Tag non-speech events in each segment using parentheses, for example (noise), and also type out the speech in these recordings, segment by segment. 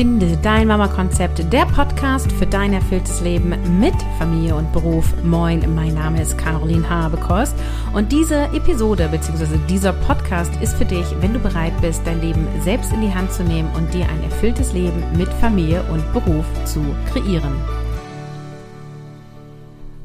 Finde dein Mama-Konzept, der Podcast für dein erfülltes Leben mit Familie und Beruf. Moin, mein Name ist Caroline Habekost und diese Episode bzw. dieser Podcast ist für dich, wenn du bereit bist, dein Leben selbst in die Hand zu nehmen und dir ein erfülltes Leben mit Familie und Beruf zu kreieren.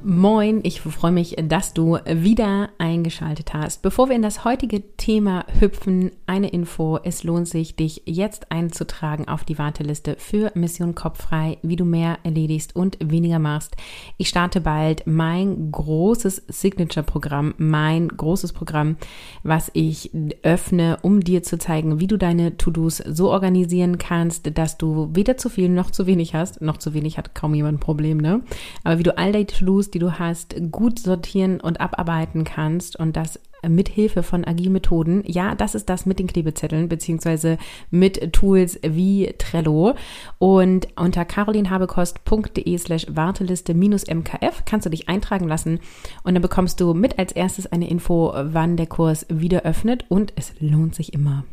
Moin, ich freue mich, dass du wieder eingeschaltet hast. Bevor wir in das heutige Thema hüpfen, eine Info. Es lohnt sich, dich jetzt einzutragen auf die Warteliste für Mission Kopffrei, wie du mehr erledigst und weniger machst. Ich starte bald mein großes Signature-Programm, mein großes Programm, was ich öffne, um dir zu zeigen, wie du deine To-Dos so organisieren kannst, dass du weder zu viel noch zu wenig hast. Noch zu wenig hat kaum jemand ein Problem, ne? Aber wie du all deine To-Dos, die du hast, gut sortieren und abarbeiten kannst und das mit Hilfe von Agilmethoden. Ja, das ist das mit den Klebezetteln beziehungsweise mit Tools wie Trello. Und unter carolinhabekost.de slash Warteliste minus MKF kannst du dich eintragen lassen und dann bekommst du mit als erstes eine Info, wann der Kurs wieder öffnet und es lohnt sich immer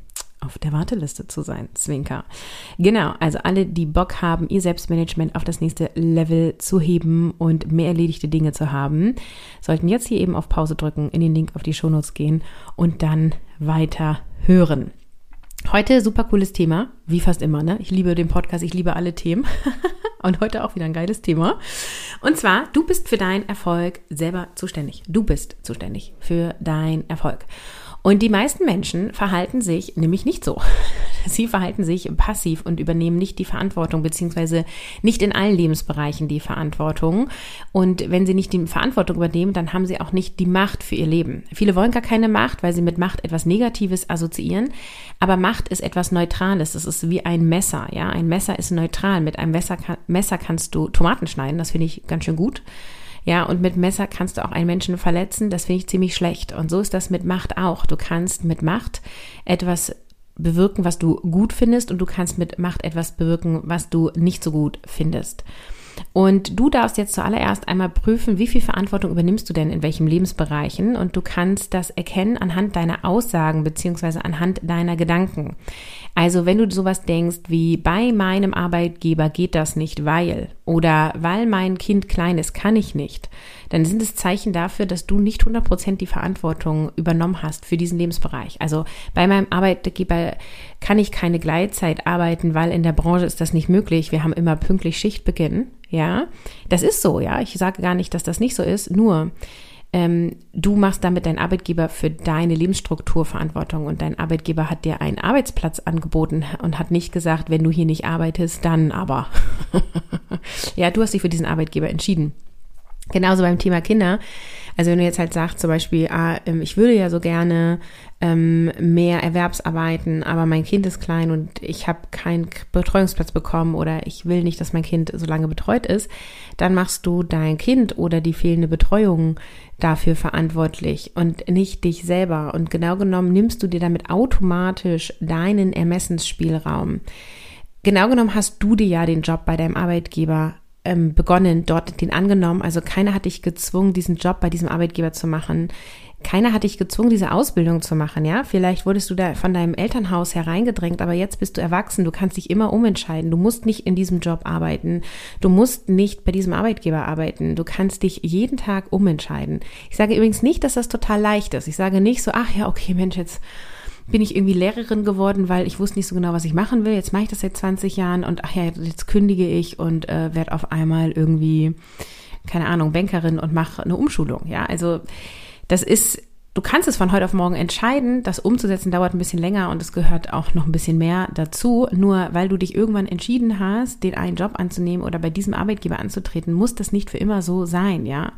auf der Warteliste zu sein. Zwinker. Genau, also alle, die Bock haben, ihr Selbstmanagement auf das nächste Level zu heben und mehr erledigte Dinge zu haben, sollten jetzt hier eben auf Pause drücken, in den Link auf die Shownotes gehen und dann weiter hören. Heute super cooles Thema, wie fast immer, ne? Ich liebe den Podcast, ich liebe alle Themen. (laughs) und heute auch wieder ein geiles Thema. Und zwar, du bist für deinen Erfolg selber zuständig. Du bist zuständig für deinen Erfolg. Und die meisten Menschen verhalten sich nämlich nicht so. (laughs) Sie verhalten sich passiv und übernehmen nicht die Verantwortung, beziehungsweise nicht in allen Lebensbereichen die Verantwortung. Und wenn sie nicht die Verantwortung übernehmen, dann haben sie auch nicht die Macht für ihr Leben. Viele wollen gar keine Macht, weil sie mit Macht etwas Negatives assoziieren. Aber Macht ist etwas Neutrales. Es ist wie ein Messer. Ja, ein Messer ist neutral. Mit einem Messer, Messer kannst du Tomaten schneiden. Das finde ich ganz schön gut. Ja, und mit Messer kannst du auch einen Menschen verletzen. Das finde ich ziemlich schlecht. Und so ist das mit Macht auch. Du kannst mit Macht etwas bewirken, was du gut findest und du kannst mit Macht etwas bewirken, was du nicht so gut findest. Und du darfst jetzt zuallererst einmal prüfen, wie viel Verantwortung übernimmst du denn in welchen Lebensbereichen und du kannst das erkennen anhand deiner Aussagen beziehungsweise anhand deiner Gedanken. Also wenn du sowas denkst wie bei meinem Arbeitgeber geht das nicht, weil oder weil mein Kind klein ist, kann ich nicht, dann sind es Zeichen dafür, dass du nicht 100% die Verantwortung übernommen hast für diesen Lebensbereich. Also bei meinem Arbeitgeber kann ich keine Gleitzeit arbeiten, weil in der Branche ist das nicht möglich. Wir haben immer pünktlich Schichtbeginn. Ja, das ist so. Ja, ich sage gar nicht, dass das nicht so ist. Nur ähm, du machst damit deinen Arbeitgeber für deine Lebensstruktur Verantwortung und dein Arbeitgeber hat dir einen Arbeitsplatz angeboten und hat nicht gesagt, wenn du hier nicht arbeitest, dann aber. (laughs) ja, du hast dich für diesen Arbeitgeber entschieden. Genauso beim Thema Kinder. Also wenn du jetzt halt sagst, zum Beispiel, ah, ähm, ich würde ja so gerne ähm, mehr Erwerbsarbeiten, aber mein Kind ist klein und ich habe keinen Betreuungsplatz bekommen oder ich will nicht, dass mein Kind so lange betreut ist, dann machst du dein Kind oder die fehlende Betreuung dafür verantwortlich und nicht dich selber. Und genau genommen nimmst du dir damit automatisch deinen Ermessensspielraum. Genau genommen hast du dir ja den Job bei deinem Arbeitgeber ähm, begonnen, dort den angenommen. Also keiner hat dich gezwungen, diesen Job bei diesem Arbeitgeber zu machen. Keiner hat dich gezwungen, diese Ausbildung zu machen, ja? Vielleicht wurdest du da von deinem Elternhaus hereingedrängt, aber jetzt bist du erwachsen, du kannst dich immer umentscheiden. Du musst nicht in diesem Job arbeiten. Du musst nicht bei diesem Arbeitgeber arbeiten. Du kannst dich jeden Tag umentscheiden. Ich sage übrigens nicht, dass das total leicht ist. Ich sage nicht so, ach ja, okay, Mensch, jetzt bin ich irgendwie Lehrerin geworden, weil ich wusste nicht so genau, was ich machen will. Jetzt mache ich das seit 20 Jahren und ach ja, jetzt kündige ich und äh, werde auf einmal irgendwie, keine Ahnung, Bankerin und mache eine Umschulung. Ja, also das ist, du kannst es von heute auf morgen entscheiden. Das umzusetzen dauert ein bisschen länger und es gehört auch noch ein bisschen mehr dazu. Nur weil du dich irgendwann entschieden hast, den einen Job anzunehmen oder bei diesem Arbeitgeber anzutreten, muss das nicht für immer so sein, ja.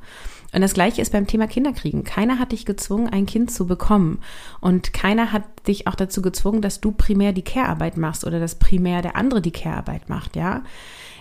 Und das Gleiche ist beim Thema Kinderkriegen. Keiner hat dich gezwungen, ein Kind zu bekommen. Und keiner hat dich auch dazu gezwungen, dass du primär die Care-Arbeit machst oder dass primär der andere die Care-Arbeit macht, ja.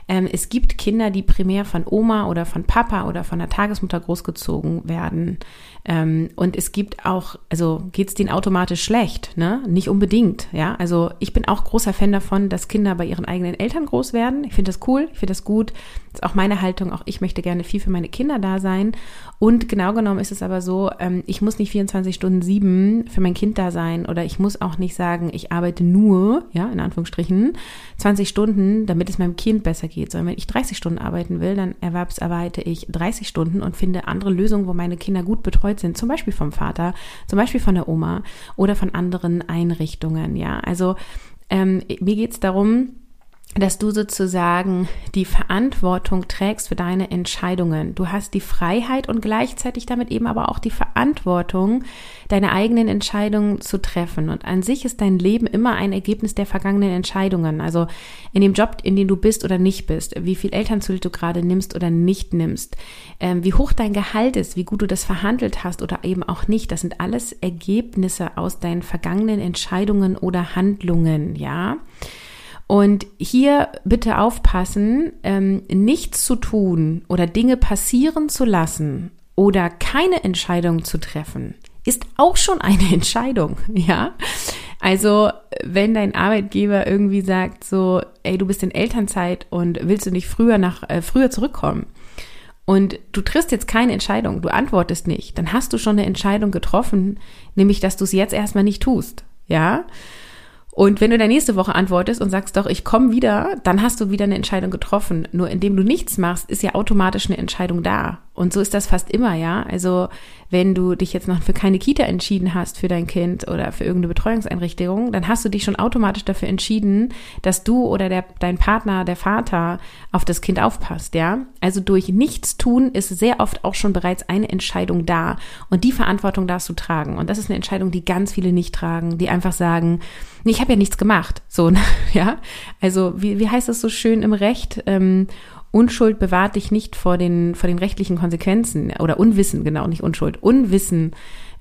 Ähm, es gibt Kinder, die primär von Oma oder von Papa oder von der Tagesmutter großgezogen werden. Ähm, und es gibt auch, also geht es denen automatisch schlecht, ne? Nicht unbedingt, ja. Also ich bin auch großer Fan davon, dass Kinder bei ihren eigenen Eltern groß werden. Ich finde das cool, ich finde das gut. Das ist auch meine Haltung. Auch ich möchte gerne viel für meine Kinder da sein. Und genau genommen ist es aber so, ähm, ich muss nicht 24 Stunden sieben für mein Kind da sein oder ich muss auch nicht sagen, ich arbeite nur, ja, in Anführungsstrichen, 20 Stunden, damit es meinem Kind besser geht. Sondern wenn ich 30 Stunden arbeiten will, dann erwerbsarbeite ich 30 Stunden und finde andere Lösungen, wo meine Kinder gut betreut sind. Zum Beispiel vom Vater, zum Beispiel von der Oma oder von anderen Einrichtungen, ja. Also ähm, mir geht es darum, dass du sozusagen die Verantwortung trägst für deine Entscheidungen. Du hast die Freiheit und gleichzeitig damit eben aber auch die Verantwortung, deine eigenen Entscheidungen zu treffen. Und an sich ist dein Leben immer ein Ergebnis der vergangenen Entscheidungen. Also in dem Job, in dem du bist oder nicht bist, wie viel Elternzeit du gerade nimmst oder nicht nimmst, ähm, wie hoch dein Gehalt ist, wie gut du das verhandelt hast oder eben auch nicht. Das sind alles Ergebnisse aus deinen vergangenen Entscheidungen oder Handlungen, ja. Und hier bitte aufpassen, ähm, nichts zu tun oder Dinge passieren zu lassen oder keine Entscheidung zu treffen, ist auch schon eine (laughs) Entscheidung, ja. Also, wenn dein Arbeitgeber irgendwie sagt so, ey, du bist in Elternzeit und willst du nicht früher nach, äh, früher zurückkommen? Und du triffst jetzt keine Entscheidung, du antwortest nicht, dann hast du schon eine Entscheidung getroffen, nämlich, dass du es jetzt erstmal nicht tust, ja. Und wenn du dann nächste Woche antwortest und sagst doch, ich komme wieder, dann hast du wieder eine Entscheidung getroffen. Nur indem du nichts machst, ist ja automatisch eine Entscheidung da. Und so ist das fast immer, ja. Also wenn du dich jetzt noch für keine Kita entschieden hast für dein Kind oder für irgendeine Betreuungseinrichtung, dann hast du dich schon automatisch dafür entschieden, dass du oder der, dein Partner, der Vater auf das Kind aufpasst, ja. Also durch nichts tun ist sehr oft auch schon bereits eine Entscheidung da. Und die Verantwortung darfst du tragen. Und das ist eine Entscheidung, die ganz viele nicht tragen, die einfach sagen, ich habe ja nichts gemacht. So, (laughs) ja. Also wie, wie heißt das so schön im Recht? Ähm, Unschuld bewahrt dich nicht vor den, vor den rechtlichen Konsequenzen oder Unwissen, genau, nicht Unschuld. Unwissen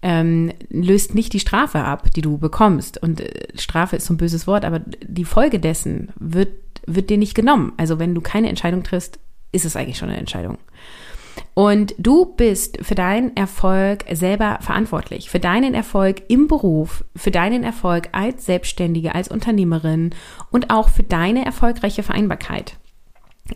ähm, löst nicht die Strafe ab, die du bekommst. Und äh, Strafe ist so ein böses Wort, aber die Folge dessen wird, wird dir nicht genommen. Also wenn du keine Entscheidung triffst, ist es eigentlich schon eine Entscheidung. Und du bist für deinen Erfolg selber verantwortlich. Für deinen Erfolg im Beruf, für deinen Erfolg als Selbstständige, als Unternehmerin und auch für deine erfolgreiche Vereinbarkeit.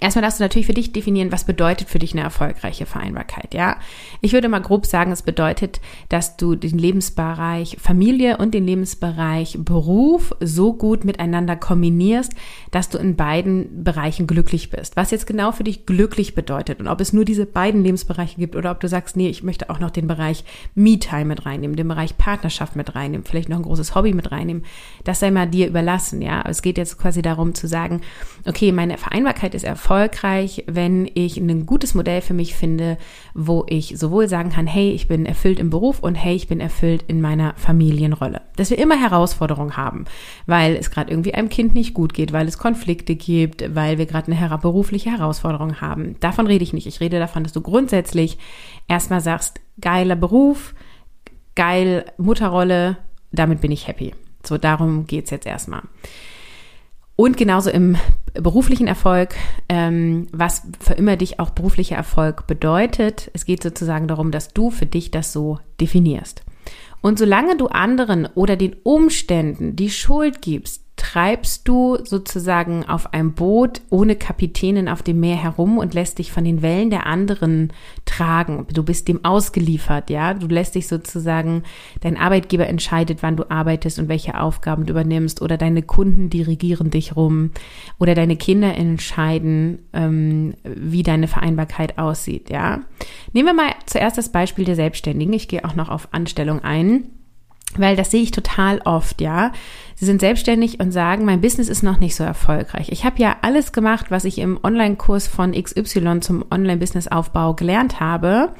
Erstmal darfst du natürlich für dich definieren, was bedeutet für dich eine erfolgreiche Vereinbarkeit, ja? Ich würde mal grob sagen, es bedeutet, dass du den Lebensbereich Familie und den Lebensbereich Beruf so gut miteinander kombinierst, dass du in beiden Bereichen glücklich bist. Was jetzt genau für dich glücklich bedeutet und ob es nur diese beiden Lebensbereiche gibt oder ob du sagst, nee, ich möchte auch noch den Bereich Me-Time mit reinnehmen, den Bereich Partnerschaft mit reinnehmen, vielleicht noch ein großes Hobby mit reinnehmen, das sei mal dir überlassen, ja? es geht jetzt quasi darum zu sagen, okay, meine Vereinbarkeit ist erfolgreich erfolgreich, wenn ich ein gutes Modell für mich finde, wo ich sowohl sagen kann, hey, ich bin erfüllt im Beruf und hey, ich bin erfüllt in meiner Familienrolle. Dass wir immer Herausforderungen haben, weil es gerade irgendwie einem Kind nicht gut geht, weil es Konflikte gibt, weil wir gerade eine berufliche Herausforderung haben. Davon rede ich nicht. Ich rede davon, dass du grundsätzlich erstmal sagst, geiler Beruf, geil Mutterrolle, damit bin ich happy. So, darum geht's jetzt erstmal. Und genauso im beruflichen Erfolg, ähm, was für immer dich auch beruflicher Erfolg bedeutet. Es geht sozusagen darum, dass du für dich das so definierst. Und solange du anderen oder den Umständen die Schuld gibst, treibst du sozusagen auf einem Boot ohne Kapitänin auf dem Meer herum und lässt dich von den Wellen der anderen tragen. Du bist dem ausgeliefert, ja. Du lässt dich sozusagen, dein Arbeitgeber entscheidet, wann du arbeitest und welche Aufgaben du übernimmst oder deine Kunden dirigieren dich rum oder deine Kinder entscheiden, ähm, wie deine Vereinbarkeit aussieht, ja. Nehmen wir mal zuerst das Beispiel der Selbstständigen. Ich gehe auch noch auf Anstellung ein. Weil das sehe ich total oft, ja. Sie sind selbstständig und sagen, mein Business ist noch nicht so erfolgreich. Ich habe ja alles gemacht, was ich im Online-Kurs von XY zum Online-Business-Aufbau gelernt habe.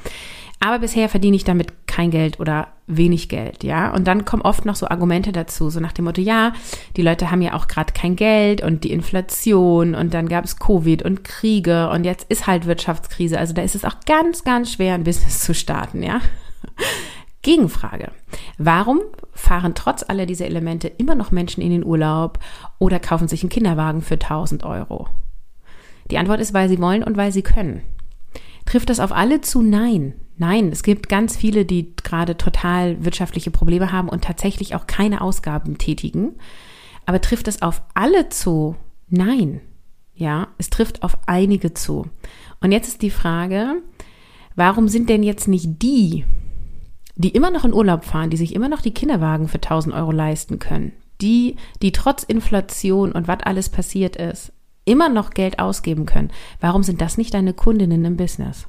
Aber bisher verdiene ich damit kein Geld oder wenig Geld, ja. Und dann kommen oft noch so Argumente dazu, so nach dem Motto, ja, die Leute haben ja auch gerade kein Geld und die Inflation und dann gab es Covid und Kriege und jetzt ist halt Wirtschaftskrise. Also da ist es auch ganz, ganz schwer, ein Business zu starten, ja. Gegenfrage. Warum fahren trotz aller dieser Elemente immer noch Menschen in den Urlaub oder kaufen sich einen Kinderwagen für 1000 Euro? Die Antwort ist, weil sie wollen und weil sie können. Trifft das auf alle zu? Nein. Nein, es gibt ganz viele, die gerade total wirtschaftliche Probleme haben und tatsächlich auch keine Ausgaben tätigen. Aber trifft es auf alle zu? Nein. Ja, es trifft auf einige zu. Und jetzt ist die Frage, warum sind denn jetzt nicht die, die immer noch in Urlaub fahren, die sich immer noch die Kinderwagen für 1000 Euro leisten können, die, die trotz Inflation und was alles passiert ist, immer noch Geld ausgeben können, warum sind das nicht deine Kundinnen im Business?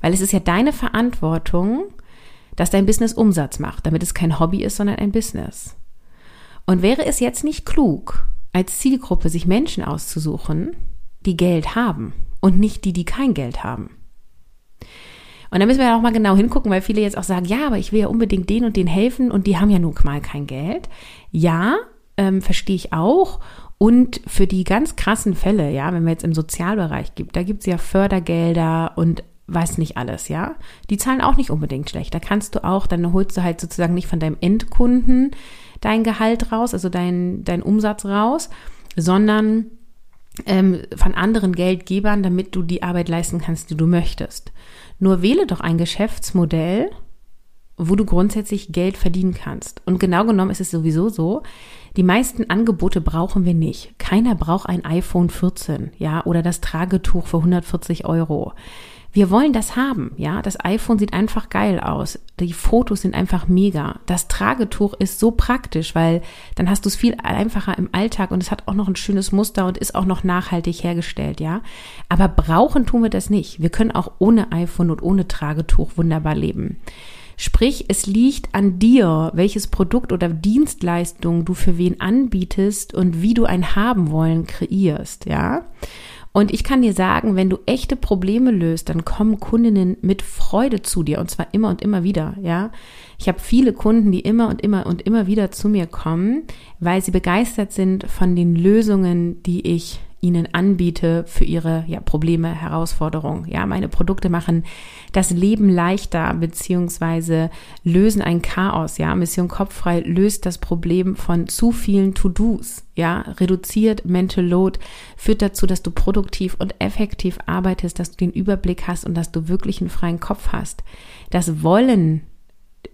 Weil es ist ja deine Verantwortung, dass dein Business Umsatz macht, damit es kein Hobby ist, sondern ein Business. Und wäre es jetzt nicht klug, als Zielgruppe sich Menschen auszusuchen, die Geld haben und nicht die, die kein Geld haben? Und da müssen wir ja auch mal genau hingucken, weil viele jetzt auch sagen, ja, aber ich will ja unbedingt den und den helfen und die haben ja nun mal kein Geld. Ja, ähm, verstehe ich auch. Und für die ganz krassen Fälle, ja, wenn wir jetzt im Sozialbereich gibt, da gibt es ja Fördergelder und weiß nicht alles, ja. Die zahlen auch nicht unbedingt schlecht. Da kannst du auch, dann holst du halt sozusagen nicht von deinem Endkunden dein Gehalt raus, also dein, dein Umsatz raus, sondern ähm, von anderen Geldgebern, damit du die Arbeit leisten kannst, die du möchtest. Nur wähle doch ein Geschäftsmodell, wo du grundsätzlich Geld verdienen kannst. Und genau genommen ist es sowieso so, die meisten Angebote brauchen wir nicht. Keiner braucht ein iPhone 14, ja, oder das Tragetuch für 140 Euro. Wir wollen das haben, ja. Das iPhone sieht einfach geil aus. Die Fotos sind einfach mega. Das Tragetuch ist so praktisch, weil dann hast du es viel einfacher im Alltag und es hat auch noch ein schönes Muster und ist auch noch nachhaltig hergestellt, ja. Aber brauchen tun wir das nicht. Wir können auch ohne iPhone und ohne Tragetuch wunderbar leben. Sprich, es liegt an dir, welches Produkt oder Dienstleistung du für wen anbietest und wie du ein haben wollen kreierst, ja. Und ich kann dir sagen, wenn du echte Probleme löst, dann kommen Kundinnen mit Freude zu dir und zwar immer und immer wieder, ja. Ich habe viele Kunden, die immer und immer und immer wieder zu mir kommen, weil sie begeistert sind von den Lösungen, die ich ihnen anbiete für ihre ja, Probleme, Herausforderungen. Ja, meine Produkte machen das Leben leichter beziehungsweise lösen ein Chaos. Ja, Mission Kopffrei löst das Problem von zu vielen To-Dos. Ja, reduziert Mental Load, führt dazu, dass du produktiv und effektiv arbeitest, dass du den Überblick hast und dass du wirklich einen freien Kopf hast. Das wollen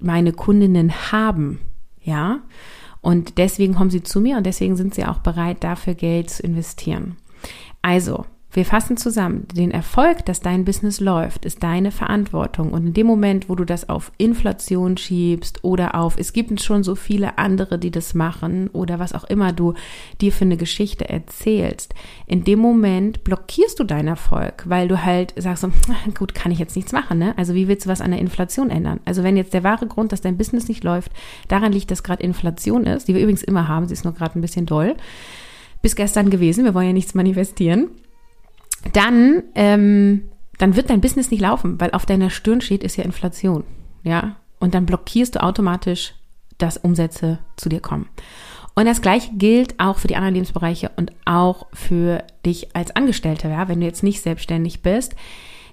meine Kundinnen haben. Ja, und deswegen kommen sie zu mir und deswegen sind sie auch bereit, dafür Geld zu investieren. Also, wir fassen zusammen, den Erfolg, dass dein Business läuft, ist deine Verantwortung. Und in dem Moment, wo du das auf Inflation schiebst oder auf, es gibt schon so viele andere, die das machen oder was auch immer du dir für eine Geschichte erzählst, in dem Moment blockierst du deinen Erfolg, weil du halt sagst, so, (laughs) gut, kann ich jetzt nichts machen, ne? Also wie willst du was an der Inflation ändern? Also wenn jetzt der wahre Grund, dass dein Business nicht läuft, daran liegt, dass gerade Inflation ist, die wir übrigens immer haben, sie ist nur gerade ein bisschen doll, bis gestern gewesen, wir wollen ja nichts manifestieren dann, ähm, dann wird dein Business nicht laufen, weil auf deiner Stirn steht, ist ja Inflation. Ja. Und dann blockierst du automatisch, dass Umsätze zu dir kommen. Und das gleiche gilt auch für die anderen Lebensbereiche und auch für dich als Angestellter, ja, wenn du jetzt nicht selbstständig bist.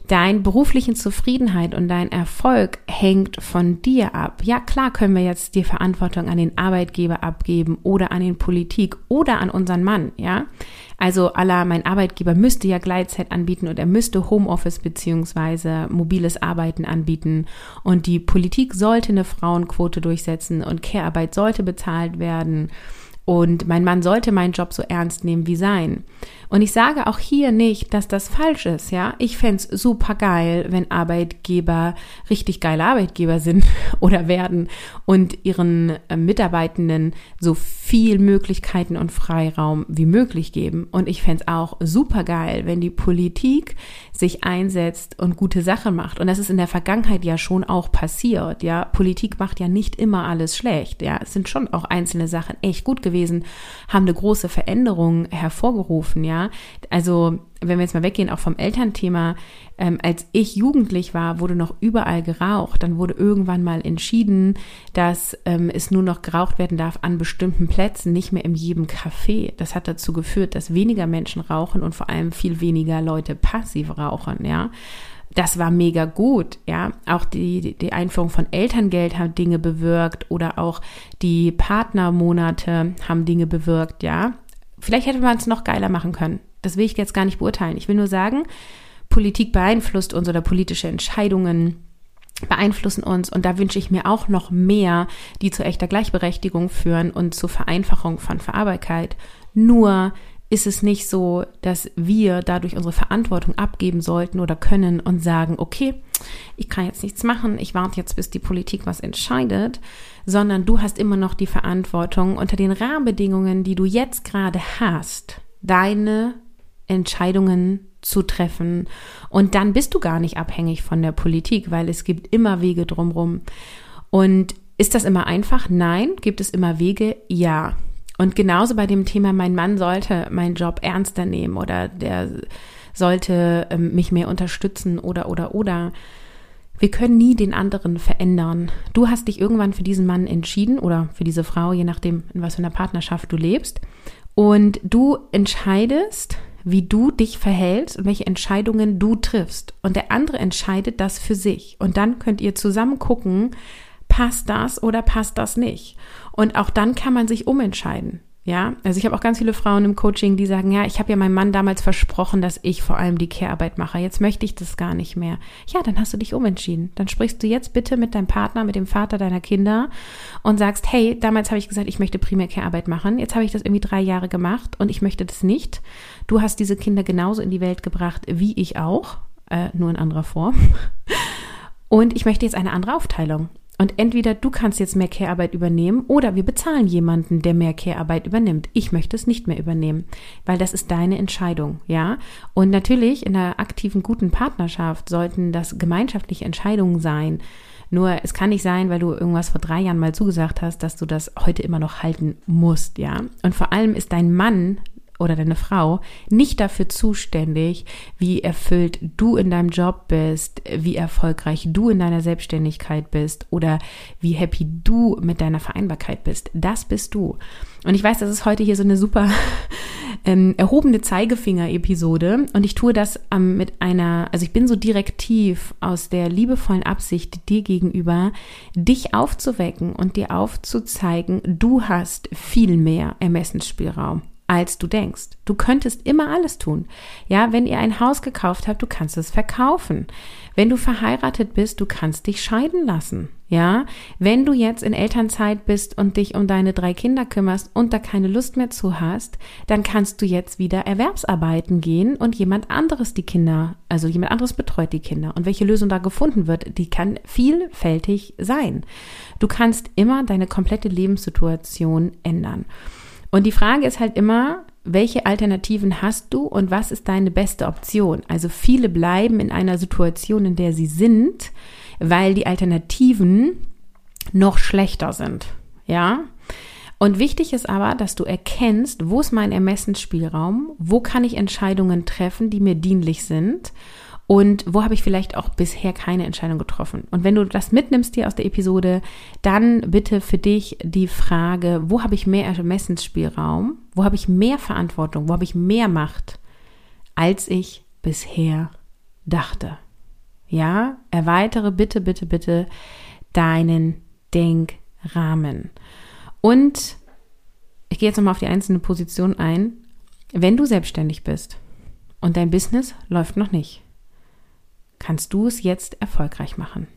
Dein beruflichen Zufriedenheit und dein Erfolg hängt von dir ab. Ja, klar können wir jetzt die Verantwortung an den Arbeitgeber abgeben oder an den Politik oder an unseren Mann, ja. Also aller mein Arbeitgeber müsste ja Gleitzeit anbieten und er müsste Homeoffice beziehungsweise mobiles Arbeiten anbieten und die Politik sollte eine Frauenquote durchsetzen und Care-Arbeit sollte bezahlt werden und mein Mann sollte meinen Job so ernst nehmen wie sein. Und ich sage auch hier nicht, dass das falsch ist, ja. Ich fände super geil, wenn Arbeitgeber richtig geile Arbeitgeber sind (laughs) oder werden und ihren äh, Mitarbeitenden so viel Möglichkeiten und Freiraum wie möglich geben. Und ich fände auch super geil, wenn die Politik sich einsetzt und gute Sachen macht. Und das ist in der Vergangenheit ja schon auch passiert, ja. Politik macht ja nicht immer alles schlecht, ja. Es sind schon auch einzelne Sachen echt gut gewesen gewesen, haben eine große Veränderung hervorgerufen, ja. Also, wenn wir jetzt mal weggehen, auch vom Elternthema, ähm, als ich jugendlich war, wurde noch überall geraucht. Dann wurde irgendwann mal entschieden, dass ähm, es nur noch geraucht werden darf an bestimmten Plätzen, nicht mehr in jedem Café. Das hat dazu geführt, dass weniger Menschen rauchen und vor allem viel weniger Leute passiv rauchen, ja das war mega gut, ja. Auch die, die Einführung von Elterngeld hat Dinge bewirkt oder auch die Partnermonate haben Dinge bewirkt, ja. Vielleicht hätte man es noch geiler machen können. Das will ich jetzt gar nicht beurteilen. Ich will nur sagen, Politik beeinflusst uns oder politische Entscheidungen beeinflussen uns und da wünsche ich mir auch noch mehr, die zu echter Gleichberechtigung führen und zur Vereinfachung von Verarbeitkeit. Nur ist es nicht so, dass wir dadurch unsere Verantwortung abgeben sollten oder können und sagen, okay, ich kann jetzt nichts machen, ich warte jetzt, bis die Politik was entscheidet, sondern du hast immer noch die Verantwortung unter den Rahmenbedingungen, die du jetzt gerade hast, deine Entscheidungen zu treffen. Und dann bist du gar nicht abhängig von der Politik, weil es gibt immer Wege drumherum. Und ist das immer einfach? Nein. Gibt es immer Wege? Ja. Und genauso bei dem Thema, mein Mann sollte meinen Job ernster nehmen oder der sollte ähm, mich mehr unterstützen oder, oder, oder. Wir können nie den anderen verändern. Du hast dich irgendwann für diesen Mann entschieden oder für diese Frau, je nachdem, in was für einer Partnerschaft du lebst. Und du entscheidest, wie du dich verhältst und welche Entscheidungen du triffst. Und der andere entscheidet das für sich. Und dann könnt ihr zusammen gucken, passt das oder passt das nicht. Und auch dann kann man sich umentscheiden. Ja, also ich habe auch ganz viele Frauen im Coaching, die sagen, ja, ich habe ja meinem Mann damals versprochen, dass ich vor allem die Care-Arbeit mache. Jetzt möchte ich das gar nicht mehr. Ja, dann hast du dich umentschieden. Dann sprichst du jetzt bitte mit deinem Partner, mit dem Vater deiner Kinder und sagst, hey, damals habe ich gesagt, ich möchte primär Care-Arbeit machen. Jetzt habe ich das irgendwie drei Jahre gemacht und ich möchte das nicht. Du hast diese Kinder genauso in die Welt gebracht wie ich auch, äh, nur in anderer Form. Und ich möchte jetzt eine andere Aufteilung. Und entweder du kannst jetzt mehr Care-Arbeit übernehmen oder wir bezahlen jemanden, der mehr Care-Arbeit übernimmt. Ich möchte es nicht mehr übernehmen, weil das ist deine Entscheidung, ja? Und natürlich in einer aktiven, guten Partnerschaft sollten das gemeinschaftliche Entscheidungen sein. Nur es kann nicht sein, weil du irgendwas vor drei Jahren mal zugesagt hast, dass du das heute immer noch halten musst, ja? Und vor allem ist dein Mann oder deine Frau nicht dafür zuständig, wie erfüllt du in deinem Job bist, wie erfolgreich du in deiner Selbstständigkeit bist oder wie happy du mit deiner Vereinbarkeit bist. Das bist du. Und ich weiß, das ist heute hier so eine super (laughs) ähm, erhobene Zeigefinger-Episode und ich tue das ähm, mit einer, also ich bin so direktiv aus der liebevollen Absicht dir gegenüber, dich aufzuwecken und dir aufzuzeigen, du hast viel mehr Ermessensspielraum als du denkst. Du könntest immer alles tun. Ja, wenn ihr ein Haus gekauft habt, du kannst es verkaufen. Wenn du verheiratet bist, du kannst dich scheiden lassen. Ja, wenn du jetzt in Elternzeit bist und dich um deine drei Kinder kümmerst und da keine Lust mehr zu hast, dann kannst du jetzt wieder Erwerbsarbeiten gehen und jemand anderes die Kinder, also jemand anderes betreut die Kinder. Und welche Lösung da gefunden wird, die kann vielfältig sein. Du kannst immer deine komplette Lebenssituation ändern. Und die Frage ist halt immer, welche Alternativen hast du und was ist deine beste Option? Also viele bleiben in einer Situation, in der sie sind, weil die Alternativen noch schlechter sind. Ja? Und wichtig ist aber, dass du erkennst, wo ist mein Ermessensspielraum, wo kann ich Entscheidungen treffen, die mir dienlich sind und wo habe ich vielleicht auch bisher keine Entscheidung getroffen. Und wenn du das mitnimmst hier aus der Episode, dann bitte für dich die Frage, wo habe ich mehr Ermessensspielraum, wo habe ich mehr Verantwortung, wo habe ich mehr Macht, als ich bisher dachte. Ja, erweitere bitte, bitte, bitte deinen Denkrahmen. Und ich gehe jetzt nochmal auf die einzelne Position ein. Wenn du selbstständig bist und dein Business läuft noch nicht, kannst du es jetzt erfolgreich machen.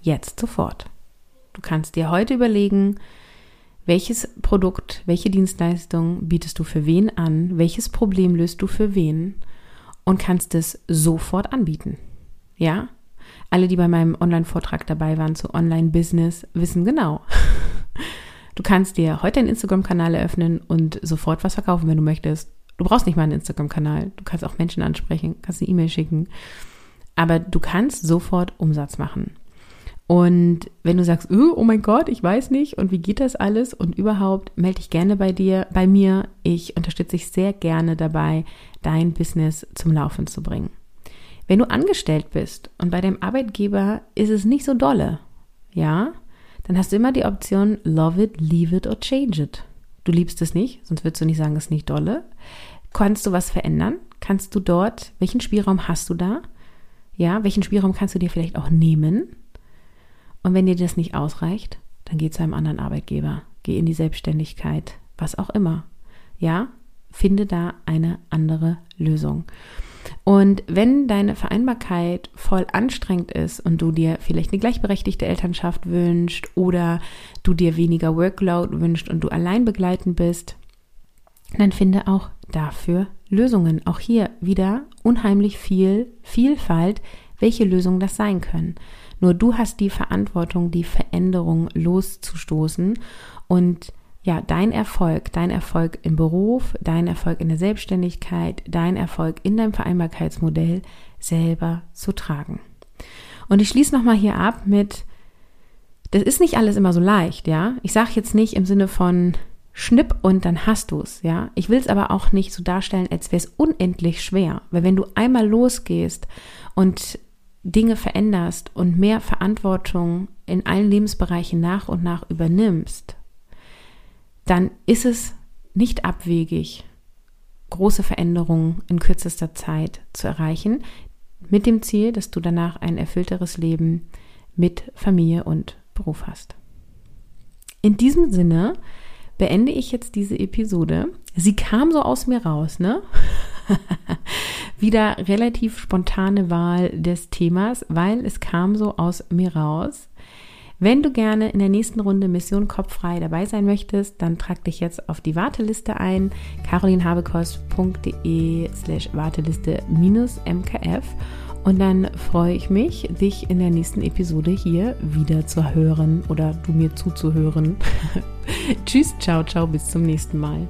Jetzt sofort. Du kannst dir heute überlegen, welches Produkt, welche Dienstleistung bietest du für wen an, welches Problem löst du für wen und kannst es sofort anbieten. Ja? Alle, die bei meinem Online-Vortrag dabei waren zu Online-Business, wissen genau. (laughs) Du kannst dir heute einen Instagram-Kanal eröffnen und sofort was verkaufen, wenn du möchtest. Du brauchst nicht mal einen Instagram-Kanal. Du kannst auch Menschen ansprechen, kannst eine E-Mail schicken. Aber du kannst sofort Umsatz machen. Und wenn du sagst, oh, mein Gott, ich weiß nicht und wie geht das alles und überhaupt, melde dich gerne bei dir, bei mir. Ich unterstütze dich sehr gerne dabei, dein Business zum Laufen zu bringen. Wenn du angestellt bist und bei deinem Arbeitgeber ist es nicht so dolle, ja, dann hast du immer die Option love it, leave it or change it. Du liebst es nicht, sonst würdest du nicht sagen, es ist nicht dolle. Kannst du was verändern? Kannst du dort, welchen Spielraum hast du da? Ja, welchen Spielraum kannst du dir vielleicht auch nehmen? Und wenn dir das nicht ausreicht, dann geh zu einem anderen Arbeitgeber, geh in die Selbstständigkeit, was auch immer. Ja, finde da eine andere Lösung. Und wenn deine Vereinbarkeit voll anstrengend ist und du dir vielleicht eine gleichberechtigte Elternschaft wünschst oder du dir weniger Workload wünschst und du allein begleiten bist, dann finde auch dafür Lösungen. Auch hier wieder unheimlich viel Vielfalt, welche Lösungen das sein können. Nur du hast die Verantwortung, die Veränderung loszustoßen und ja, dein Erfolg, dein Erfolg im Beruf, dein Erfolg in der Selbstständigkeit, dein Erfolg in deinem Vereinbarkeitsmodell selber zu tragen. Und ich schließe nochmal hier ab mit, das ist nicht alles immer so leicht, ja. Ich sage jetzt nicht im Sinne von Schnipp und dann hast du es, ja. Ich will es aber auch nicht so darstellen, als wäre es unendlich schwer, weil wenn du einmal losgehst und Dinge veränderst und mehr Verantwortung in allen Lebensbereichen nach und nach übernimmst dann ist es nicht abwegig, große Veränderungen in kürzester Zeit zu erreichen, mit dem Ziel, dass du danach ein erfüllteres Leben mit Familie und Beruf hast. In diesem Sinne beende ich jetzt diese Episode. Sie kam so aus mir raus, ne? (laughs) Wieder relativ spontane Wahl des Themas, weil es kam so aus mir raus. Wenn du gerne in der nächsten Runde Mission Kopffrei dabei sein möchtest, dann trag dich jetzt auf die Warteliste ein, carolinhabekost.de slash Warteliste-MKF und dann freue ich mich, dich in der nächsten Episode hier wieder zu hören oder du mir zuzuhören. (laughs) Tschüss, ciao, ciao, bis zum nächsten Mal.